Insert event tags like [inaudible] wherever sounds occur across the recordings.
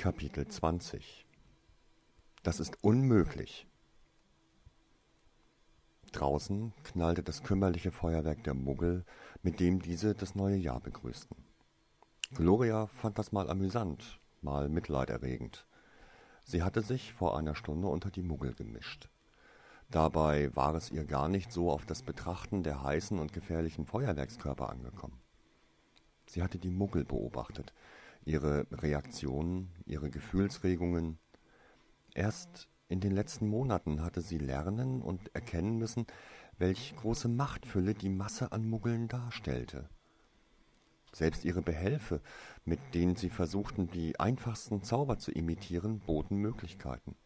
Kapitel 20 Das ist unmöglich. Draußen knallte das kümmerliche Feuerwerk der Muggel, mit dem diese das neue Jahr begrüßten. Gloria fand das mal amüsant, mal mitleiderregend. Sie hatte sich vor einer Stunde unter die Muggel gemischt. Dabei war es ihr gar nicht so auf das Betrachten der heißen und gefährlichen Feuerwerkskörper angekommen. Sie hatte die Muggel beobachtet, ihre Reaktionen, ihre Gefühlsregungen. Erst in den letzten Monaten hatte sie lernen und erkennen müssen, welch große Machtfülle die Masse an Muggeln darstellte. Selbst ihre Behelfe, mit denen sie versuchten, die einfachsten Zauber zu imitieren, boten Möglichkeiten.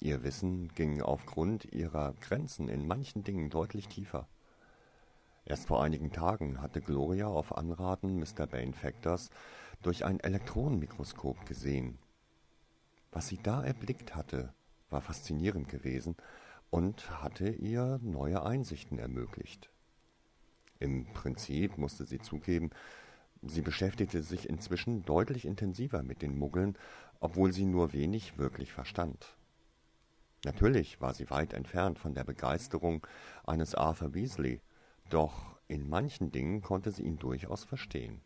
Ihr Wissen ging aufgrund ihrer Grenzen in manchen Dingen deutlich tiefer. Erst vor einigen Tagen hatte Gloria auf Anraten Mr. Bane Factors durch ein Elektronenmikroskop gesehen. Was sie da erblickt hatte, war faszinierend gewesen und hatte ihr neue Einsichten ermöglicht. Im Prinzip musste sie zugeben, sie beschäftigte sich inzwischen deutlich intensiver mit den Muggeln, obwohl sie nur wenig wirklich verstand. Natürlich war sie weit entfernt von der Begeisterung eines Arthur Weasley, doch in manchen Dingen konnte sie ihn durchaus verstehen.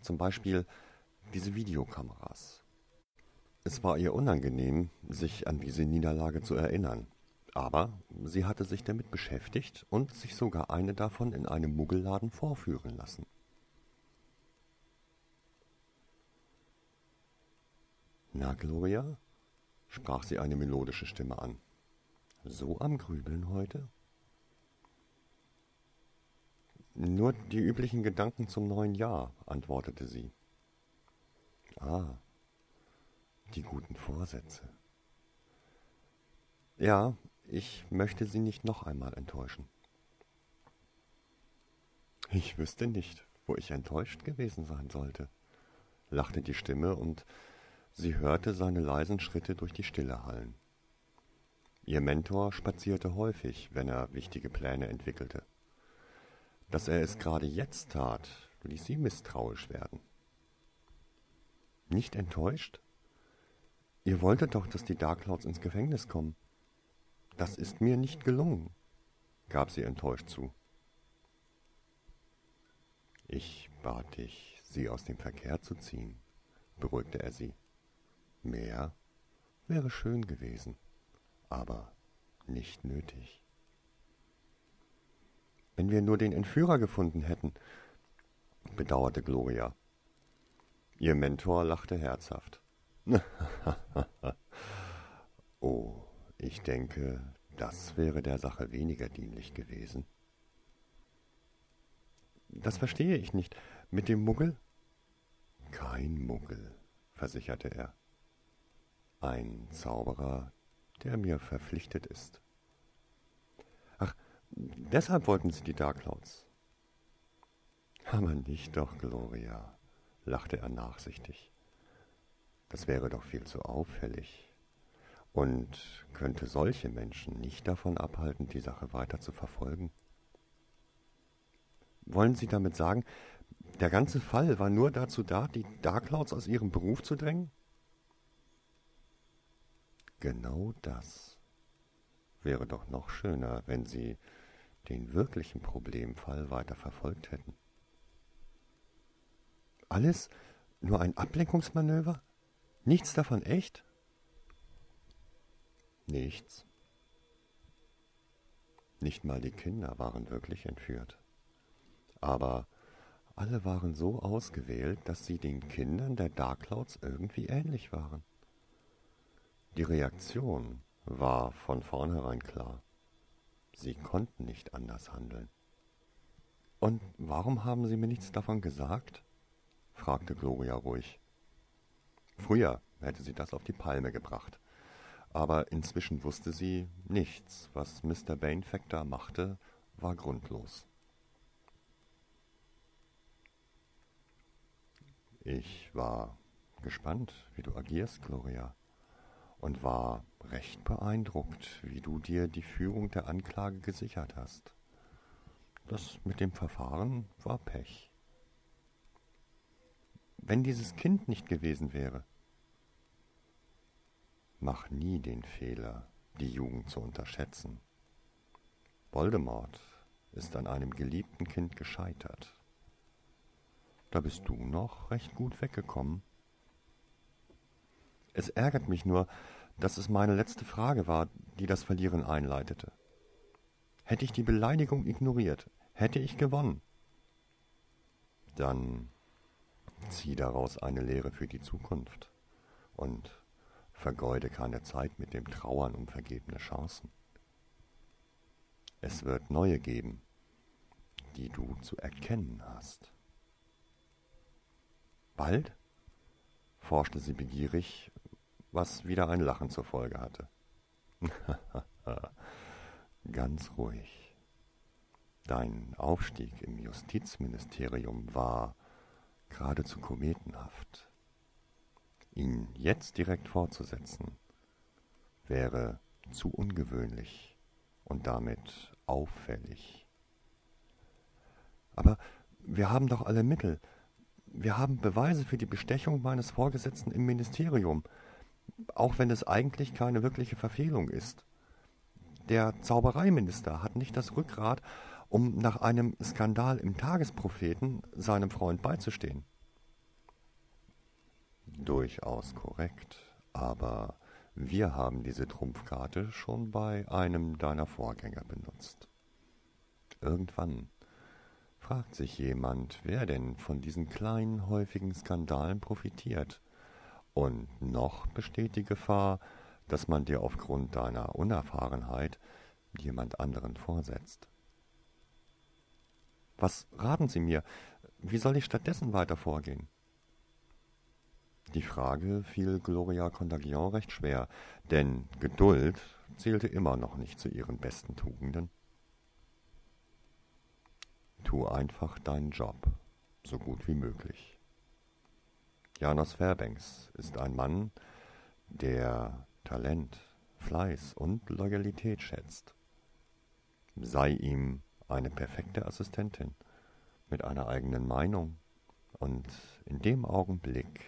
Zum Beispiel diese Videokameras. Es war ihr unangenehm, sich an diese Niederlage zu erinnern. Aber sie hatte sich damit beschäftigt und sich sogar eine davon in einem Muggelladen vorführen lassen. Na, Gloria? sprach sie eine melodische Stimme an. So am Grübeln heute? Nur die üblichen Gedanken zum neuen Jahr, antwortete sie. Ah, die guten Vorsätze. Ja, ich möchte Sie nicht noch einmal enttäuschen. Ich wüsste nicht, wo ich enttäuscht gewesen sein sollte, lachte die Stimme, und sie hörte seine leisen Schritte durch die Stille hallen. Ihr Mentor spazierte häufig, wenn er wichtige Pläne entwickelte. Dass er es gerade jetzt tat, ließ sie misstrauisch werden. Nicht enttäuscht? Ihr wolltet doch, dass die Darklords ins Gefängnis kommen. Das ist mir nicht gelungen, gab sie enttäuscht zu. Ich bat dich, sie aus dem Verkehr zu ziehen, beruhigte er sie. Mehr wäre schön gewesen, aber nicht nötig. Wenn wir nur den Entführer gefunden hätten, bedauerte Gloria. Ihr Mentor lachte herzhaft. [laughs] oh, ich denke, das wäre der Sache weniger dienlich gewesen. Das verstehe ich nicht. Mit dem Muggel? Kein Muggel, versicherte er. Ein Zauberer, der mir verpflichtet ist. Deshalb wollten Sie die Darkclouds. Aber nicht doch, Gloria, lachte er nachsichtig. Das wäre doch viel zu auffällig und könnte solche Menschen nicht davon abhalten, die Sache weiter zu verfolgen. Wollen Sie damit sagen, der ganze Fall war nur dazu da, die Darklords aus ihrem Beruf zu drängen? Genau das wäre doch noch schöner, wenn Sie den wirklichen Problemfall weiter verfolgt hätten. Alles nur ein Ablenkungsmanöver? Nichts davon echt? Nichts. Nicht mal die Kinder waren wirklich entführt. Aber alle waren so ausgewählt, dass sie den Kindern der Darkclouds irgendwie ähnlich waren. Die Reaktion war von vornherein klar. Sie konnten nicht anders handeln. Und warum haben Sie mir nichts davon gesagt? fragte Gloria ruhig. Früher hätte sie das auf die Palme gebracht. Aber inzwischen wusste sie, nichts, was Mr. Banefactor machte, war grundlos. Ich war gespannt, wie du agierst, Gloria, und war recht beeindruckt, wie du dir die Führung der Anklage gesichert hast. Das mit dem Verfahren war Pech. Wenn dieses Kind nicht gewesen wäre, Mach nie den Fehler, die Jugend zu unterschätzen. Voldemort ist an einem geliebten Kind gescheitert. Da bist du noch recht gut weggekommen. Es ärgert mich nur, dass es meine letzte Frage war, die das Verlieren einleitete. Hätte ich die Beleidigung ignoriert, hätte ich gewonnen. Dann zieh daraus eine Lehre für die Zukunft und vergeude keine Zeit mit dem Trauern um vergebene Chancen. Es wird neue geben, die du zu erkennen hast. Bald? forschte sie begierig, was wieder ein Lachen zur Folge hatte. [laughs] Ganz ruhig. Dein Aufstieg im Justizministerium war geradezu kometenhaft. Ihn jetzt direkt fortzusetzen, wäre zu ungewöhnlich und damit auffällig. Aber wir haben doch alle Mittel. Wir haben Beweise für die Bestechung meines Vorgesetzten im Ministerium, auch wenn es eigentlich keine wirkliche Verfehlung ist. Der Zaubereiminister hat nicht das Rückgrat, um nach einem Skandal im Tagespropheten seinem Freund beizustehen. Durchaus korrekt, aber wir haben diese Trumpfkarte schon bei einem deiner Vorgänger benutzt. Irgendwann fragt sich jemand, wer denn von diesen kleinen, häufigen Skandalen profitiert. Und noch besteht die Gefahr, dass man dir aufgrund deiner Unerfahrenheit jemand anderen vorsetzt. Was raten Sie mir? Wie soll ich stattdessen weiter vorgehen? Die Frage fiel Gloria Contagion recht schwer, denn Geduld zählte immer noch nicht zu ihren besten Tugenden. Tu einfach deinen Job, so gut wie möglich. Janos Fairbanks ist ein Mann, der Talent, Fleiß und Loyalität schätzt. Sei ihm eine perfekte Assistentin mit einer eigenen Meinung und in dem Augenblick,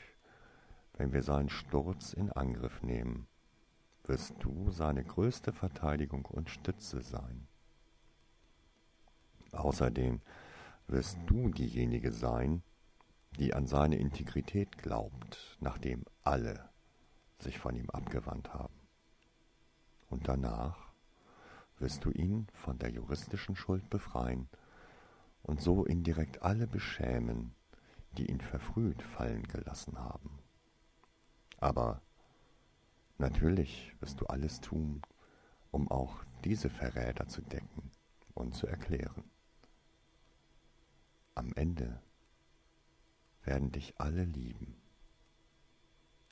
wenn wir seinen Sturz in Angriff nehmen, wirst du seine größte Verteidigung und Stütze sein. Außerdem wirst du diejenige sein, die an seine Integrität glaubt, nachdem alle sich von ihm abgewandt haben. Und danach wirst du ihn von der juristischen Schuld befreien und so indirekt alle beschämen, die ihn verfrüht fallen gelassen haben. Aber natürlich wirst du alles tun, um auch diese Verräter zu decken und zu erklären. Am Ende werden dich alle lieben.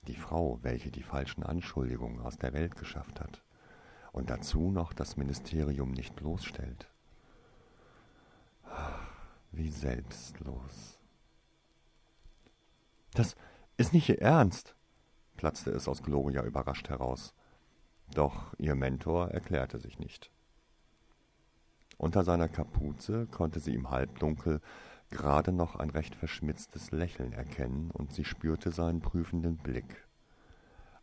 Die Frau, welche die falschen Anschuldigungen aus der Welt geschafft hat und dazu noch das Ministerium nicht bloßstellt. Ach, wie selbstlos. Das ist nicht Ihr Ernst, platzte es aus Gloria überrascht heraus. Doch ihr Mentor erklärte sich nicht. Unter seiner Kapuze konnte sie im Halbdunkel gerade noch ein recht verschmitztes Lächeln erkennen, und sie spürte seinen prüfenden Blick.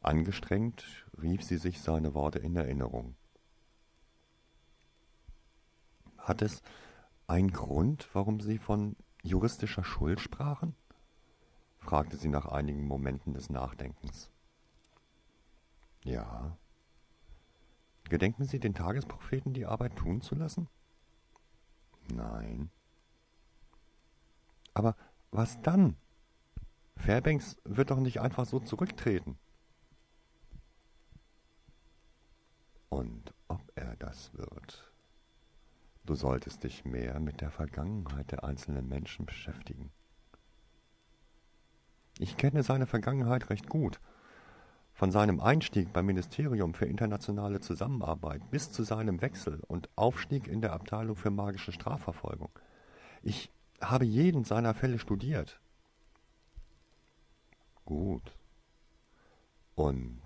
Angestrengt rief sie sich seine Worte in Erinnerung. Hat es einen Grund, warum Sie von juristischer Schuld sprachen? fragte sie nach einigen Momenten des Nachdenkens. Ja. Gedenken Sie, den Tagespropheten die Arbeit tun zu lassen? Nein. Aber was dann? Fairbanks wird doch nicht einfach so zurücktreten. Und ob er das wird. Du solltest dich mehr mit der Vergangenheit der einzelnen Menschen beschäftigen. Ich kenne seine Vergangenheit recht gut. Von seinem Einstieg beim Ministerium für internationale Zusammenarbeit bis zu seinem Wechsel und Aufstieg in der Abteilung für magische Strafverfolgung. Ich habe jeden seiner Fälle studiert. Gut. Und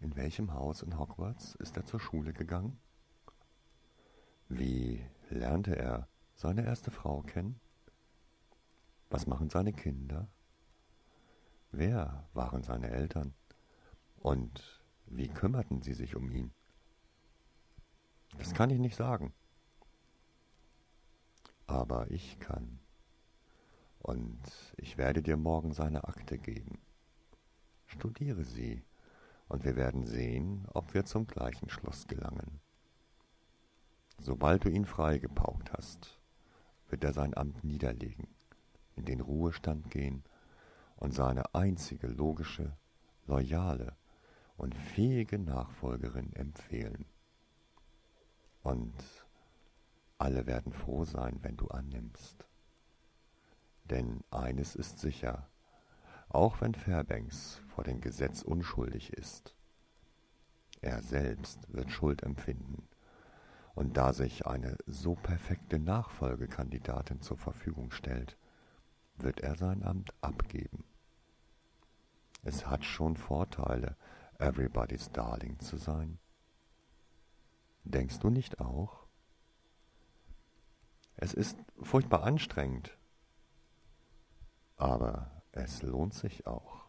in welchem Haus in Hogwarts ist er zur Schule gegangen? Wie lernte er seine erste Frau kennen? Was machen seine Kinder? Wer waren seine Eltern? Und wie kümmerten Sie sich um ihn? Das kann ich nicht sagen. Aber ich kann. Und ich werde dir morgen seine Akte geben. Studiere sie, und wir werden sehen, ob wir zum gleichen Schluss gelangen. Sobald du ihn freigepaukt hast, wird er sein Amt niederlegen, in den Ruhestand gehen und seine einzige logische, loyale und fähige Nachfolgerin empfehlen. Und alle werden froh sein, wenn du annimmst. Denn eines ist sicher, auch wenn Fairbanks vor dem Gesetz unschuldig ist, er selbst wird Schuld empfinden und da sich eine so perfekte Nachfolgekandidatin zur Verfügung stellt, wird er sein Amt abgeben. Es hat schon Vorteile, Everybody's Darling zu sein. Denkst du nicht auch? Es ist furchtbar anstrengend, aber es lohnt sich auch.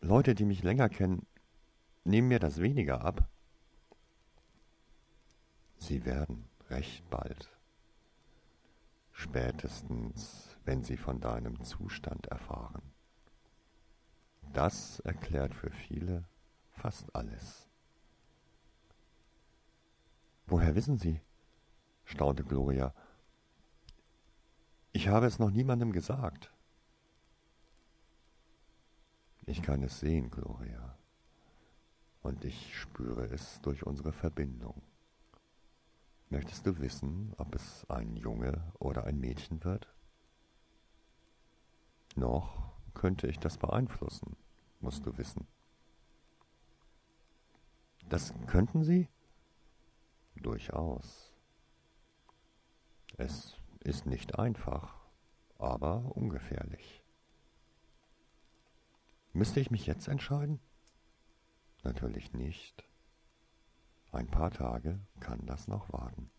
Leute, die mich länger kennen, nehmen mir das weniger ab. Sie werden recht bald, spätestens wenn sie von deinem Zustand erfahren. Das erklärt für viele fast alles. Woher wissen Sie? Staunte Gloria. Ich habe es noch niemandem gesagt. Ich kann es sehen, Gloria, und ich spüre es durch unsere Verbindung. Möchtest du wissen, ob es ein Junge oder ein Mädchen wird? Noch könnte ich das beeinflussen, musst du wissen. Das könnten Sie? Durchaus. Es ist nicht einfach, aber ungefährlich. Müsste ich mich jetzt entscheiden? Natürlich nicht. Ein paar Tage kann das noch warten.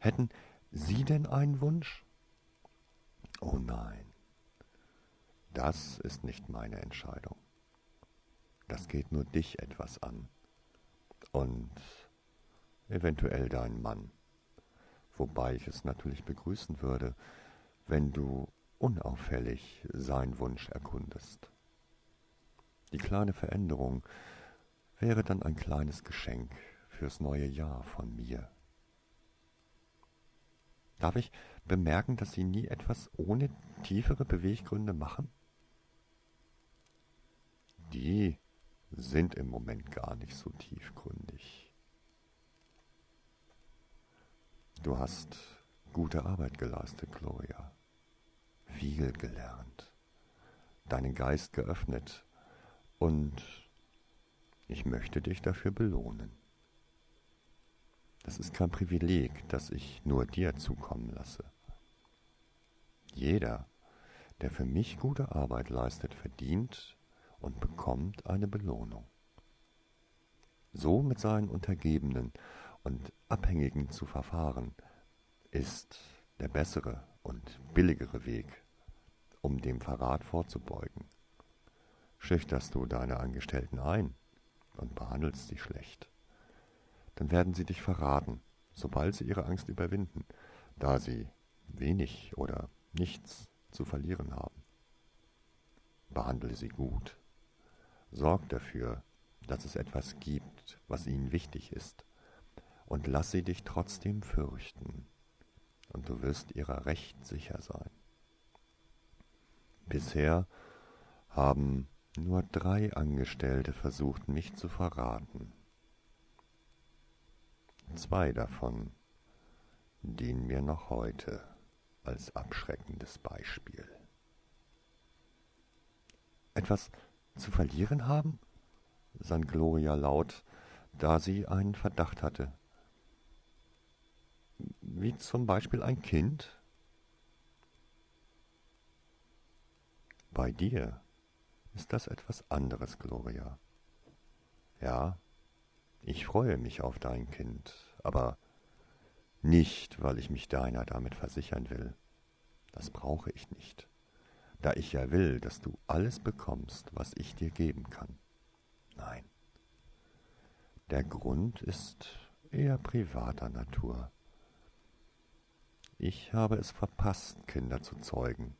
Hätten Sie denn einen Wunsch? Oh nein, das ist nicht meine Entscheidung. Das geht nur dich etwas an. Und eventuell deinen Mann. Wobei ich es natürlich begrüßen würde, wenn du unauffällig seinen Wunsch erkundest. Die kleine Veränderung wäre dann ein kleines Geschenk fürs neue Jahr von mir. Darf ich bemerken, dass Sie nie etwas ohne tiefere Beweggründe machen? Die sind im Moment gar nicht so tiefgründig. Du hast gute Arbeit geleistet, Gloria viel gelernt, deinen Geist geöffnet und ich möchte dich dafür belohnen. Das ist kein Privileg, das ich nur dir zukommen lasse. Jeder, der für mich gute Arbeit leistet, verdient und bekommt eine Belohnung. So mit seinen Untergebenen und Abhängigen zu verfahren, ist der bessere und billigere Weg, um dem Verrat vorzubeugen. Schüchterst du deine Angestellten ein und behandelst sie schlecht, dann werden sie dich verraten, sobald sie ihre Angst überwinden, da sie wenig oder nichts zu verlieren haben. Behandle sie gut. Sorg dafür, dass es etwas gibt, was ihnen wichtig ist, und lass sie dich trotzdem fürchten, und du wirst ihrer recht sicher sein. Bisher haben nur drei Angestellte versucht, mich zu verraten. Zwei davon dienen mir noch heute als abschreckendes Beispiel. Etwas zu verlieren haben? sann Gloria laut, da sie einen Verdacht hatte. Wie zum Beispiel ein Kind? Bei dir ist das etwas anderes, Gloria. Ja, ich freue mich auf dein Kind, aber nicht, weil ich mich deiner damit versichern will. Das brauche ich nicht. da ich ja will, dass du alles bekommst, was ich dir geben kann. Nein. Der Grund ist eher privater Natur. Ich habe es verpasst, Kinder zu zeugen.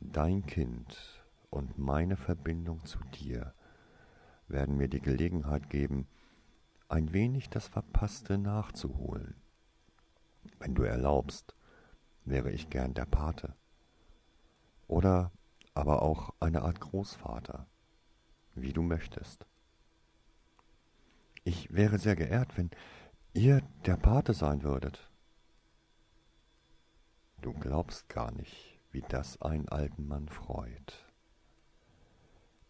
Dein Kind und meine Verbindung zu dir werden mir die Gelegenheit geben, ein wenig das Verpasste nachzuholen. Wenn du erlaubst, wäre ich gern der Pate. Oder aber auch eine Art Großvater, wie du möchtest. Ich wäre sehr geehrt, wenn ihr der Pate sein würdet. Du glaubst gar nicht, wie das einen alten Mann freut.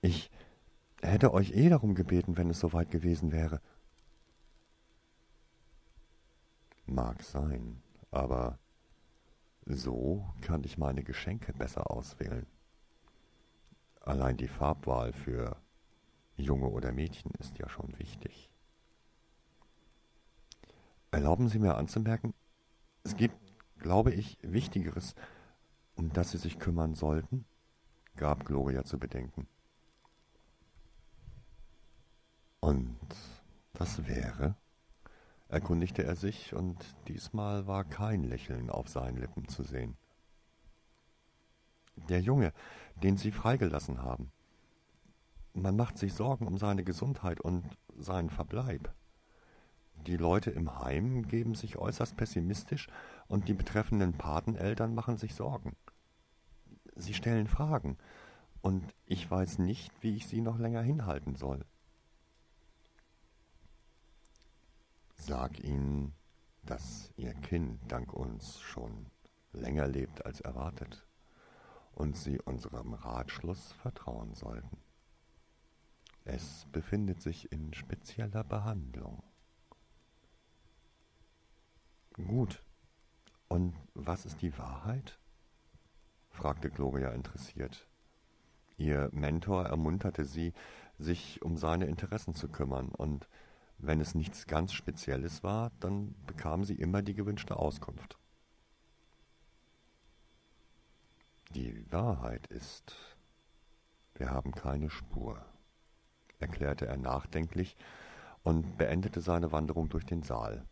Ich hätte euch eh darum gebeten, wenn es soweit gewesen wäre. Mag sein, aber so kann ich meine Geschenke besser auswählen. Allein die Farbwahl für Junge oder Mädchen ist ja schon wichtig. Erlauben Sie mir anzumerken, es gibt, glaube ich, Wichtigeres, um das Sie sich kümmern sollten, gab Gloria zu bedenken. Und was wäre? erkundigte er sich, und diesmal war kein Lächeln auf seinen Lippen zu sehen. Der Junge, den Sie freigelassen haben. Man macht sich Sorgen um seine Gesundheit und seinen Verbleib. Die Leute im Heim geben sich äußerst pessimistisch und die betreffenden Pateneltern machen sich Sorgen. Sie stellen Fragen, und ich weiß nicht, wie ich sie noch länger hinhalten soll. Sag ihnen, dass ihr Kind dank uns schon länger lebt als erwartet und sie unserem Ratschluss vertrauen sollten. Es befindet sich in spezieller Behandlung. Gut. Und was ist die Wahrheit? fragte Gloria interessiert. Ihr Mentor ermunterte sie, sich um seine Interessen zu kümmern, und wenn es nichts ganz Spezielles war, dann bekam sie immer die gewünschte Auskunft. Die Wahrheit ist, wir haben keine Spur, erklärte er nachdenklich und beendete seine Wanderung durch den Saal.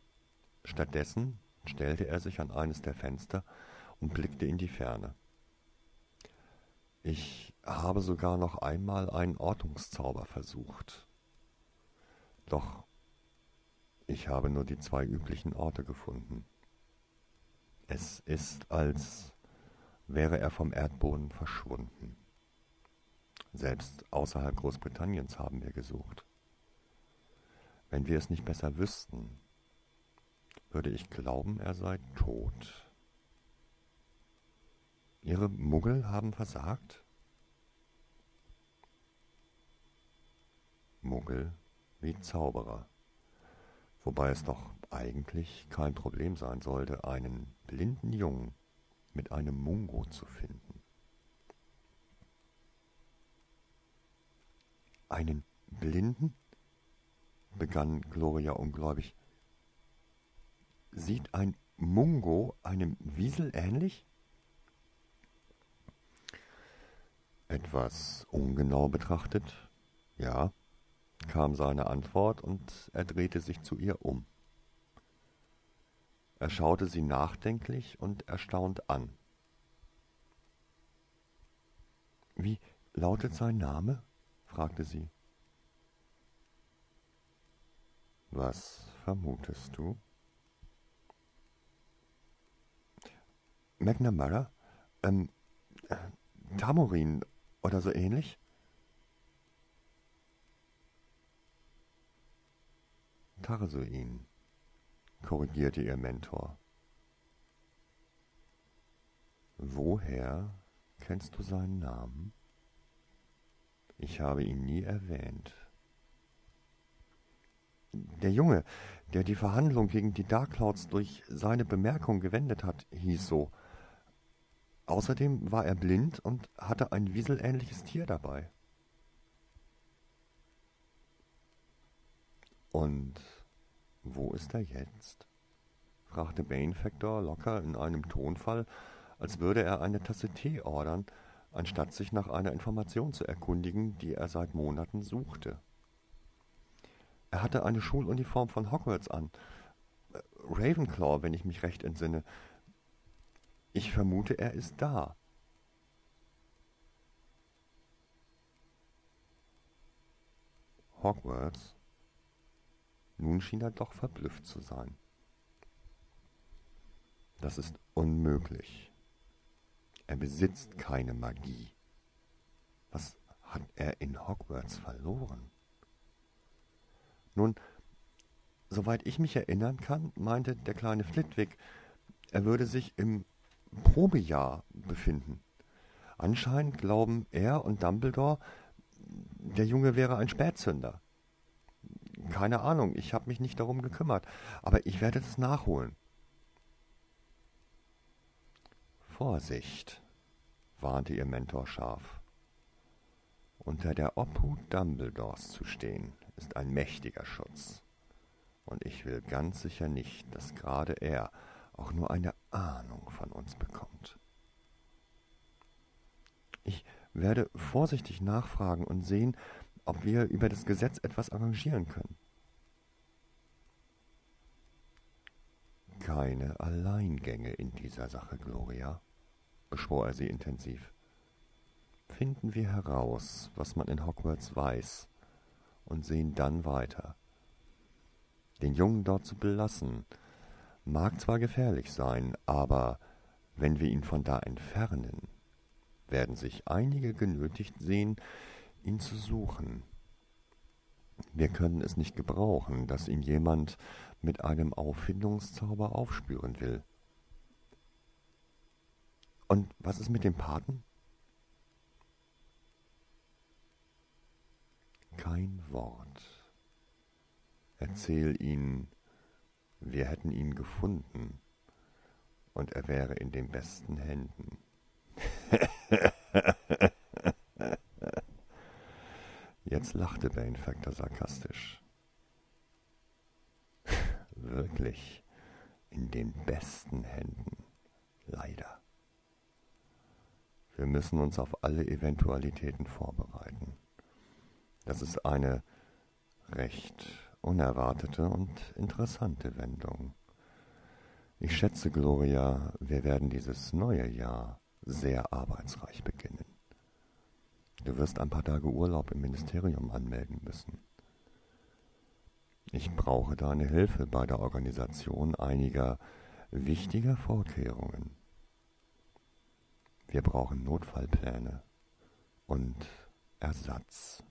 Stattdessen stellte er sich an eines der Fenster und blickte in die Ferne. Ich habe sogar noch einmal einen Ortungszauber versucht. Doch ich habe nur die zwei üblichen Orte gefunden. Es ist, als wäre er vom Erdboden verschwunden. Selbst außerhalb Großbritanniens haben wir gesucht. Wenn wir es nicht besser wüssten, würde ich glauben, er sei tot. Ihre Muggel haben versagt? Muggel wie Zauberer wobei es doch eigentlich kein Problem sein sollte, einen blinden Jungen mit einem Mungo zu finden. Einen Blinden? begann Gloria ungläubig. Sieht ein Mungo einem Wiesel ähnlich? Etwas ungenau betrachtet, ja kam seine Antwort, und er drehte sich zu ihr um. Er schaute sie nachdenklich und erstaunt an. Wie lautet sein Name? fragte sie. Was vermutest du? McNamara? Ähm, äh, Tamorin oder so ähnlich? Tarsuin, korrigierte ihr Mentor. Woher kennst du seinen Namen? Ich habe ihn nie erwähnt. Der Junge, der die Verhandlung gegen die Darkclouds durch seine Bemerkung gewendet hat, hieß so. Außerdem war er blind und hatte ein wieselähnliches Tier dabei. Und wo ist er jetzt? fragte Banefactor locker in einem Tonfall, als würde er eine Tasse Tee ordern, anstatt sich nach einer Information zu erkundigen, die er seit Monaten suchte. Er hatte eine Schuluniform von Hogwarts an. Ravenclaw, wenn ich mich recht entsinne. Ich vermute, er ist da. Hogwarts? Nun schien er doch verblüfft zu sein. Das ist unmöglich. Er besitzt keine Magie. Was hat er in Hogwarts verloren? Nun, soweit ich mich erinnern kann, meinte der kleine Flitwick, er würde sich im Probejahr befinden. Anscheinend glauben er und Dumbledore, der Junge wäre ein Spätzünder. Keine Ahnung, ich habe mich nicht darum gekümmert, aber ich werde es nachholen. Vorsicht, warnte ihr Mentor scharf. Unter der Obhut Dumbledores zu stehen, ist ein mächtiger Schutz. Und ich will ganz sicher nicht, dass gerade er auch nur eine Ahnung von uns bekommt. Ich werde vorsichtig nachfragen und sehen, ob wir über das Gesetz etwas arrangieren können. Keine Alleingänge in dieser Sache, Gloria, beschwor er sie intensiv. Finden wir heraus, was man in Hogwarts weiß, und sehen dann weiter. Den Jungen dort zu belassen, mag zwar gefährlich sein, aber wenn wir ihn von da entfernen, werden sich einige genötigt sehen, ihn zu suchen. Wir können es nicht gebrauchen, dass ihn jemand mit einem Auffindungszauber aufspüren will. Und was ist mit dem Paten? Kein Wort. Erzähl ihnen, wir hätten ihn gefunden und er wäre in den besten Händen. [laughs] Jetzt lachte Banefactor sarkastisch. [laughs] Wirklich in den besten Händen. Leider. Wir müssen uns auf alle Eventualitäten vorbereiten. Das ist eine recht unerwartete und interessante Wendung. Ich schätze, Gloria, wir werden dieses neue Jahr sehr arbeitsreich beginnen. Du wirst ein paar Tage Urlaub im Ministerium anmelden müssen. Ich brauche deine Hilfe bei der Organisation einiger wichtiger Vorkehrungen. Wir brauchen Notfallpläne und Ersatz.